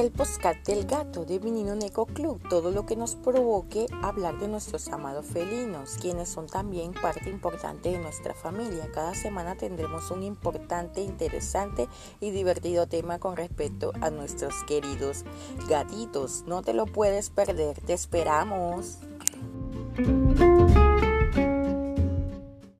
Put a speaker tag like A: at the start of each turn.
A: el podcast del gato de Menino Neco Club, todo lo que nos provoque hablar de nuestros amados felinos, quienes son también parte importante de nuestra familia. Cada semana tendremos un importante, interesante y divertido tema con respecto a nuestros queridos gatitos. No te lo puedes perder, te esperamos.